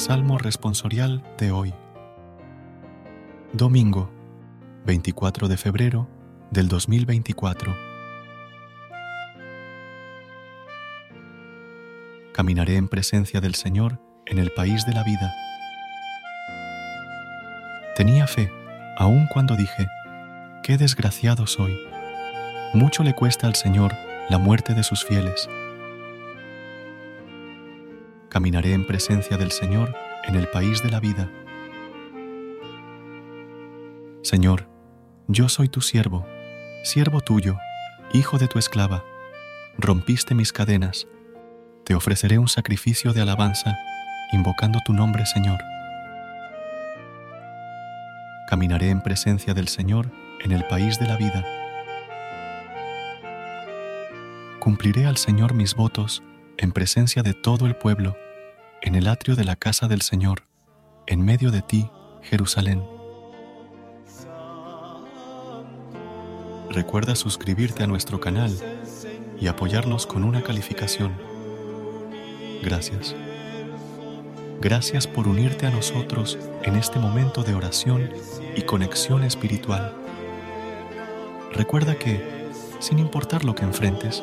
Salmo responsorial de hoy. Domingo, 24 de febrero del 2024. Caminaré en presencia del Señor en el país de la vida. Tenía fe, aun cuando dije, qué desgraciado soy. Mucho le cuesta al Señor la muerte de sus fieles. Caminaré en presencia del Señor en el país de la vida. Señor, yo soy tu siervo, siervo tuyo, hijo de tu esclava. Rompiste mis cadenas. Te ofreceré un sacrificio de alabanza, invocando tu nombre, Señor. Caminaré en presencia del Señor en el país de la vida. Cumpliré al Señor mis votos en presencia de todo el pueblo, en el atrio de la casa del Señor, en medio de ti, Jerusalén. Recuerda suscribirte a nuestro canal y apoyarnos con una calificación. Gracias. Gracias por unirte a nosotros en este momento de oración y conexión espiritual. Recuerda que, sin importar lo que enfrentes,